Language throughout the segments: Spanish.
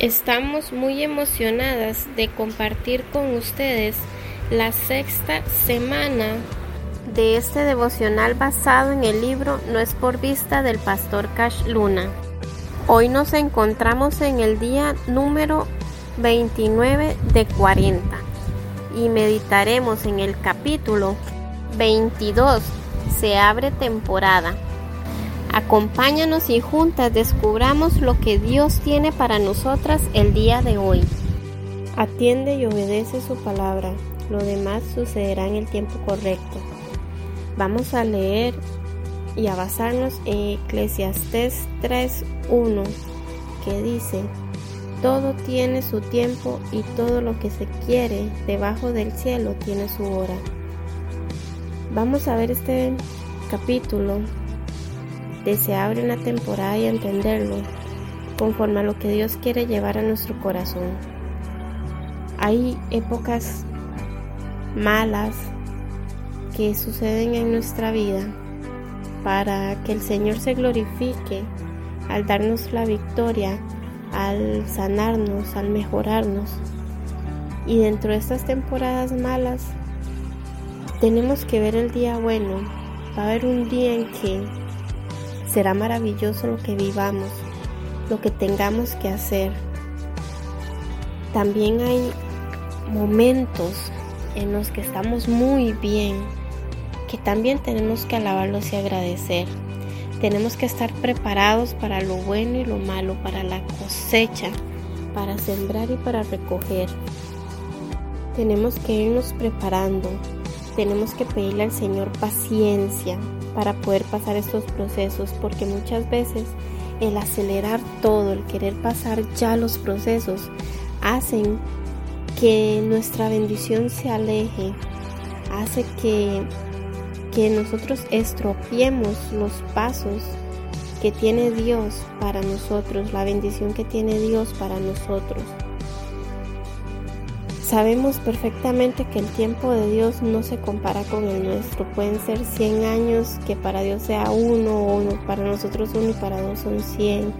Estamos muy emocionadas de compartir con ustedes la sexta semana de este devocional basado en el libro No es por vista del pastor Cash Luna. Hoy nos encontramos en el día número 29 de 40 y meditaremos en el capítulo 22. Se abre temporada. Acompáñanos y juntas descubramos lo que Dios tiene para nosotras el día de hoy. Atiende y obedece su palabra. Lo demás sucederá en el tiempo correcto. Vamos a leer y a basarnos en Eclesiastés 3.1 que dice, todo tiene su tiempo y todo lo que se quiere debajo del cielo tiene su hora. Vamos a ver este capítulo de se abre una temporada y entenderlo conforme a lo que Dios quiere llevar a nuestro corazón. Hay épocas malas que suceden en nuestra vida para que el Señor se glorifique al darnos la victoria, al sanarnos, al mejorarnos. Y dentro de estas temporadas malas tenemos que ver el día bueno. Va a haber un día en que Será maravilloso lo que vivamos, lo que tengamos que hacer. También hay momentos en los que estamos muy bien, que también tenemos que alabarlos y agradecer. Tenemos que estar preparados para lo bueno y lo malo, para la cosecha, para sembrar y para recoger. Tenemos que irnos preparando, tenemos que pedirle al Señor paciencia, para poder pasar estos procesos, porque muchas veces el acelerar todo, el querer pasar ya los procesos, hacen que nuestra bendición se aleje, hace que, que nosotros estropiemos los pasos que tiene Dios para nosotros, la bendición que tiene Dios para nosotros. Sabemos perfectamente que el tiempo de Dios no se compara con el nuestro. Pueden ser 100 años que para Dios sea uno o para nosotros uno y para dos son 100.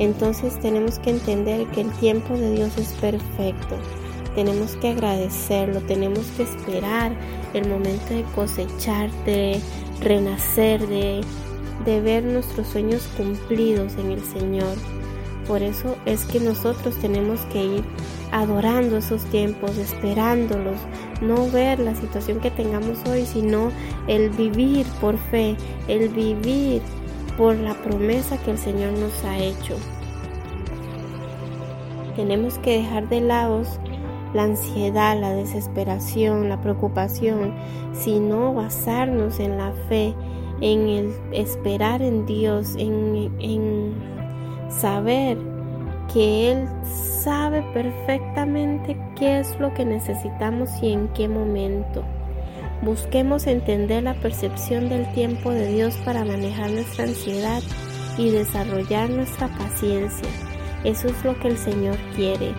Entonces tenemos que entender que el tiempo de Dios es perfecto. Tenemos que agradecerlo, tenemos que esperar el momento de cosechar, de renacer, de, de ver nuestros sueños cumplidos en el Señor. Por eso es que nosotros tenemos que ir adorando esos tiempos, esperándolos, no ver la situación que tengamos hoy, sino el vivir por fe, el vivir por la promesa que el Señor nos ha hecho. Tenemos que dejar de lado la ansiedad, la desesperación, la preocupación, sino basarnos en la fe, en el esperar en Dios, en, en saber que Él sabe perfectamente qué es lo que necesitamos y en qué momento. Busquemos entender la percepción del tiempo de Dios para manejar nuestra ansiedad y desarrollar nuestra paciencia. Eso es lo que el Señor quiere.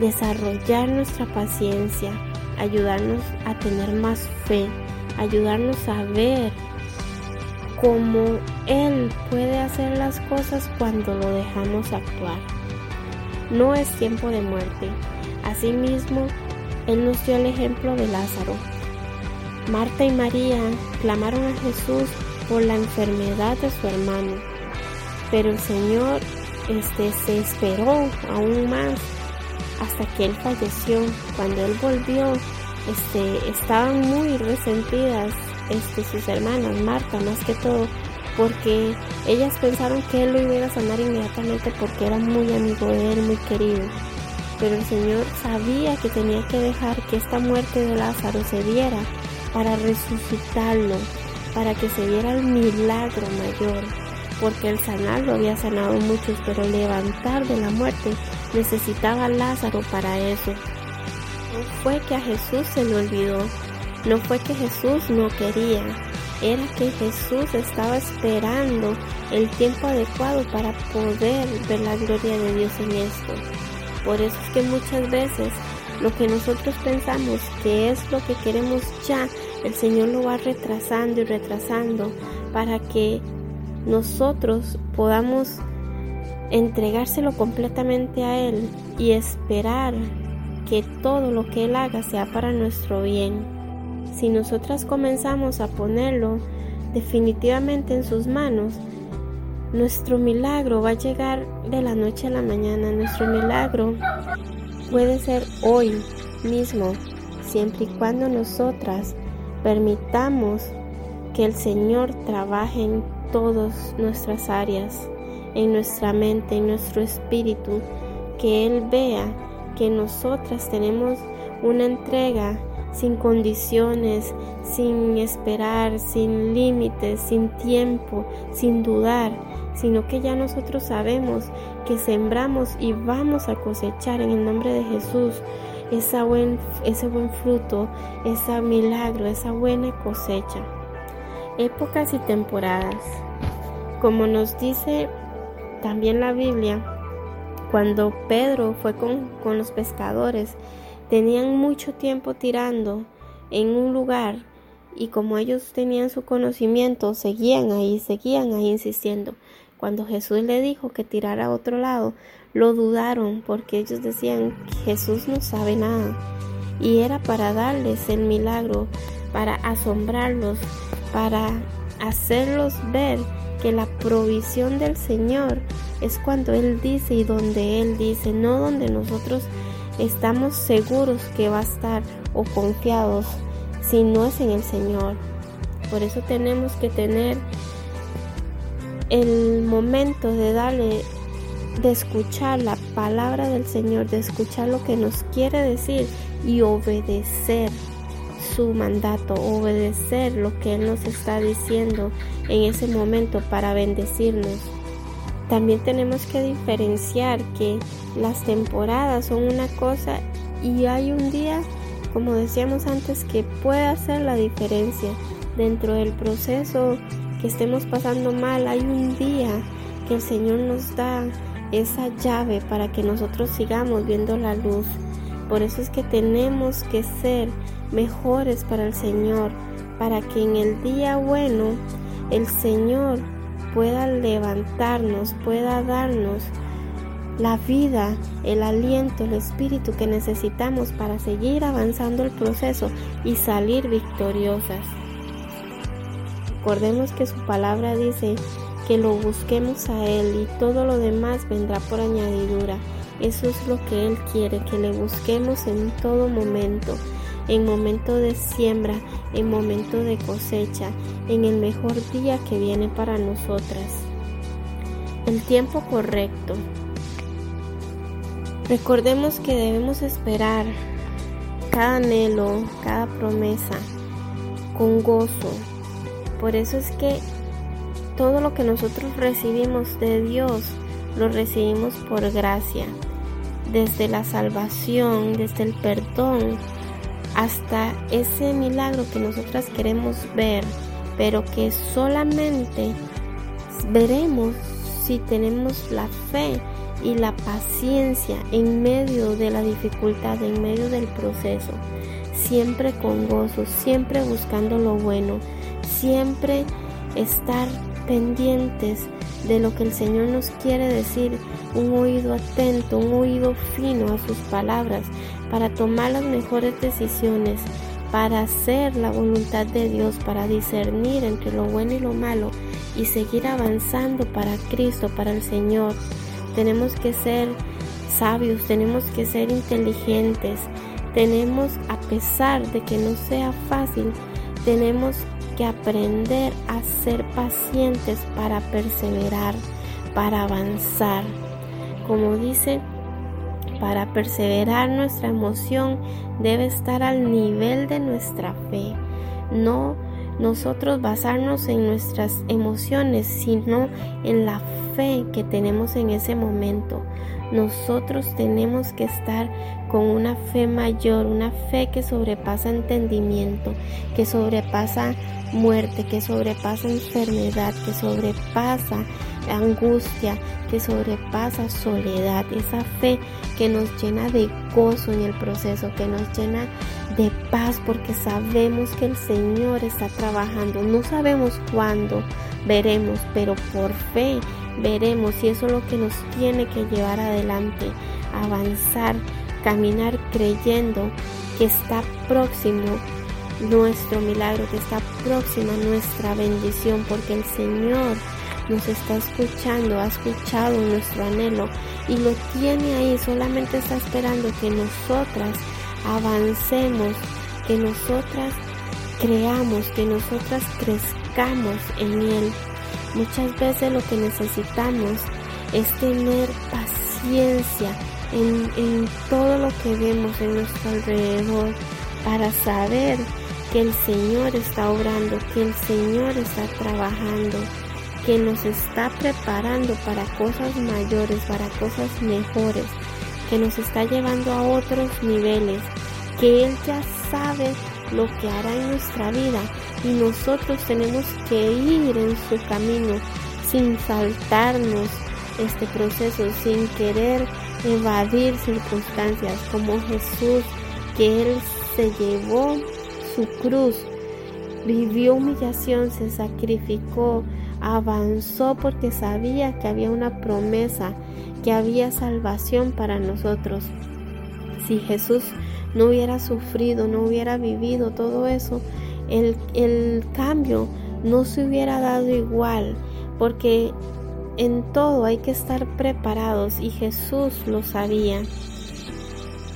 Desarrollar nuestra paciencia, ayudarnos a tener más fe, ayudarnos a ver cómo Él puede hacer las cosas cuando lo dejamos actuar no es tiempo de muerte. Asimismo, Él nos dio el ejemplo de Lázaro. Marta y María clamaron a Jesús por la enfermedad de su hermano, pero el Señor este, se esperó aún más hasta que Él falleció. Cuando Él volvió, este, estaban muy resentidas este, sus hermanas, Marta más que todo, porque ellas pensaron que él lo iba a sanar inmediatamente porque era muy amigo de él, muy querido. Pero el Señor sabía que tenía que dejar que esta muerte de Lázaro se diera para resucitarlo, para que se diera el milagro mayor, porque el sanar lo había sanado muchos, pero levantar de la muerte necesitaba a Lázaro para eso. Fue que a Jesús se le olvidó, no fue que Jesús no quería, era que Jesús estaba esperando el tiempo adecuado para poder ver la gloria de Dios en esto. Por eso es que muchas veces lo que nosotros pensamos que es lo que queremos ya, el Señor lo va retrasando y retrasando para que nosotros podamos entregárselo completamente a Él y esperar que todo lo que Él haga sea para nuestro bien. Si nosotras comenzamos a ponerlo definitivamente en sus manos, nuestro milagro va a llegar de la noche a la mañana. Nuestro milagro puede ser hoy mismo, siempre y cuando nosotras permitamos que el Señor trabaje en todas nuestras áreas, en nuestra mente, en nuestro espíritu, que Él vea que nosotras tenemos una entrega sin condiciones, sin esperar, sin límites, sin tiempo, sin dudar, sino que ya nosotros sabemos que sembramos y vamos a cosechar en el nombre de Jesús esa buen, ese buen fruto, ese milagro, esa buena cosecha. Épocas y temporadas. Como nos dice también la Biblia, cuando Pedro fue con, con los pescadores, tenían mucho tiempo tirando en un lugar y como ellos tenían su conocimiento, seguían ahí, seguían ahí insistiendo. Cuando Jesús le dijo que tirara a otro lado, lo dudaron porque ellos decían Jesús no sabe nada. Y era para darles el milagro, para asombrarlos, para hacerlos ver que la provisión del Señor es cuando Él dice y donde Él dice, no donde nosotros estamos seguros que va a estar o confiados, si no es en el Señor. Por eso tenemos que tener el momento de darle, de escuchar la palabra del Señor, de escuchar lo que nos quiere decir y obedecer su mandato, obedecer lo que Él nos está diciendo en ese momento para bendecirnos. También tenemos que diferenciar que las temporadas son una cosa y hay un día, como decíamos antes, que puede hacer la diferencia dentro del proceso que estemos pasando mal, hay un día que el Señor nos da esa llave para que nosotros sigamos viendo la luz. Por eso es que tenemos que ser mejores para el Señor, para que en el día bueno el Señor pueda levantarnos, pueda darnos la vida, el aliento, el espíritu que necesitamos para seguir avanzando el proceso y salir victoriosas. Recordemos que su palabra dice que lo busquemos a Él y todo lo demás vendrá por añadidura. Eso es lo que Él quiere, que le busquemos en todo momento, en momento de siembra, en momento de cosecha, en el mejor día que viene para nosotras. El tiempo correcto. Recordemos que debemos esperar cada anhelo, cada promesa con gozo, por eso es que todo lo que nosotros recibimos de Dios lo recibimos por gracia, desde la salvación, desde el perdón, hasta ese milagro que nosotras queremos ver, pero que solamente veremos si tenemos la fe y la paciencia en medio de la dificultad, en medio del proceso, siempre con gozo, siempre buscando lo bueno, siempre estar pendientes de lo que el Señor nos quiere decir, un oído atento, un oído fino a sus palabras, para tomar las mejores decisiones, para hacer la voluntad de Dios, para discernir entre lo bueno y lo malo y seguir avanzando para Cristo, para el Señor. Tenemos que ser sabios, tenemos que ser inteligentes, tenemos, a pesar de que no sea fácil, tenemos que aprender a ser pacientes para perseverar, para avanzar. Como dice, para perseverar nuestra emoción debe estar al nivel de nuestra fe. No nosotros basarnos en nuestras emociones, sino en la fe que tenemos en ese momento. Nosotros tenemos que estar con una fe mayor, una fe que sobrepasa entendimiento, que sobrepasa muerte, que sobrepasa enfermedad, que sobrepasa angustia, que sobrepasa soledad, esa fe que nos llena de gozo en el proceso, que nos llena de paz porque sabemos que el Señor está trabajando. No sabemos cuándo veremos, pero por fe veremos y eso es lo que nos tiene que llevar adelante, avanzar, caminar creyendo que está próximo nuestro milagro, que está próxima nuestra bendición, porque el Señor nos está escuchando, ha escuchado nuestro anhelo y lo tiene ahí, solamente está esperando que nosotras avancemos, que nosotras creamos, que nosotras crezcamos en Él. Muchas veces lo que necesitamos es tener paciencia en, en todo lo que vemos en nuestro alrededor para saber que el Señor está obrando, que el Señor está trabajando, que nos está preparando para cosas mayores, para cosas mejores, que nos está llevando a otros niveles, que Él ya sabe lo que hará en nuestra vida y nosotros tenemos que ir en su camino sin saltarnos este proceso, sin querer evadir circunstancias como Jesús, que Él se llevó su cruz, vivió humillación, se sacrificó, avanzó porque sabía que había una promesa, que había salvación para nosotros. Si Jesús no hubiera sufrido, no hubiera vivido todo eso, el, el cambio no se hubiera dado igual, porque en todo hay que estar preparados y Jesús lo sabía.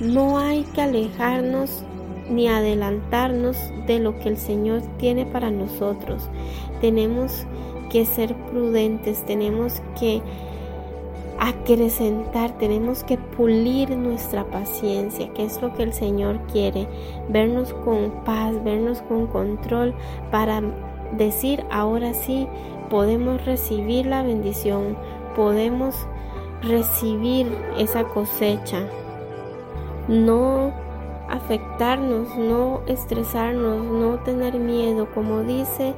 No hay que alejarnos ni adelantarnos de lo que el Señor tiene para nosotros. Tenemos que ser prudentes, tenemos que acrecentar, tenemos que pulir nuestra paciencia, que es lo que el Señor quiere, vernos con paz, vernos con control para decir ahora sí podemos recibir la bendición, podemos recibir esa cosecha. No afectarnos, no estresarnos, no tener miedo, como dice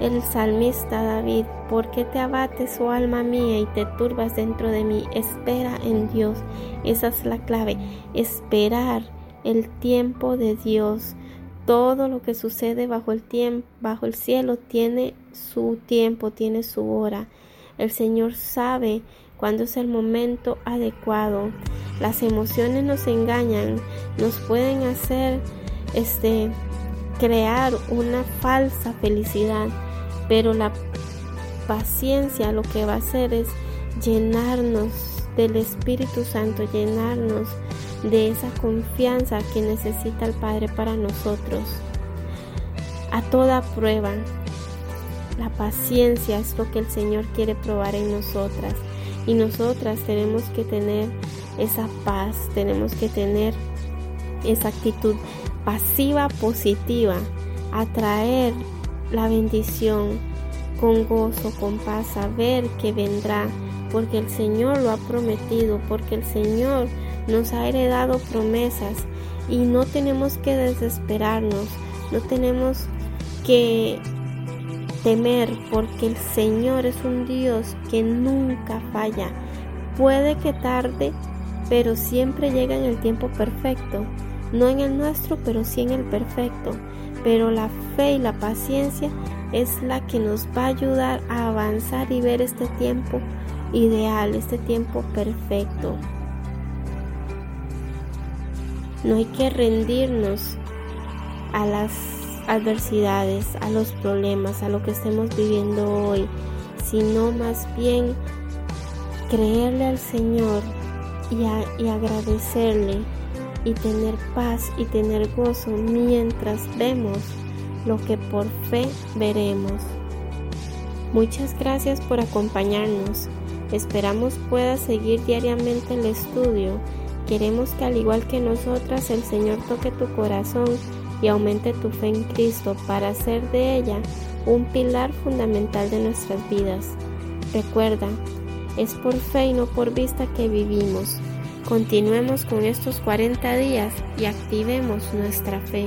el salmista David, ¿por qué te abates, oh alma mía, y te turbas dentro de mí? Espera en Dios. Esa es la clave, esperar el tiempo de Dios. Todo lo que sucede bajo el tiempo, bajo el cielo tiene su tiempo, tiene su hora. El Señor sabe cuándo es el momento adecuado. Las emociones nos engañan, nos pueden hacer este crear una falsa felicidad, pero la paciencia lo que va a hacer es llenarnos del Espíritu Santo, llenarnos de esa confianza que necesita el Padre para nosotros. A toda prueba, la paciencia es lo que el Señor quiere probar en nosotras y nosotras tenemos que tener esa paz, tenemos que tener esa actitud pasiva positiva, atraer la bendición con gozo, con paz, saber que vendrá, porque el Señor lo ha prometido, porque el Señor nos ha heredado promesas y no tenemos que desesperarnos, no tenemos que temer, porque el Señor es un Dios que nunca falla. Puede que tarde, pero siempre llega en el tiempo perfecto. No en el nuestro, pero sí en el perfecto. Pero la fe y la paciencia es la que nos va a ayudar a avanzar y ver este tiempo ideal, este tiempo perfecto. No hay que rendirnos a las adversidades, a los problemas, a lo que estemos viviendo hoy, sino más bien creerle al Señor y, agradecerle y tener paz y tener gozo mientras vemos lo que por fe veremos. Muchas gracias por acompañarnos. Esperamos puedas seguir diariamente el estudio. Queremos que al igual que nosotras el Señor toque tu corazón y aumente tu fe en Cristo para hacer de ella un pilar fundamental de nuestras vidas. Recuerda, es por fe y no por vista que vivimos. Continuemos con estos 40 días y activemos nuestra fe.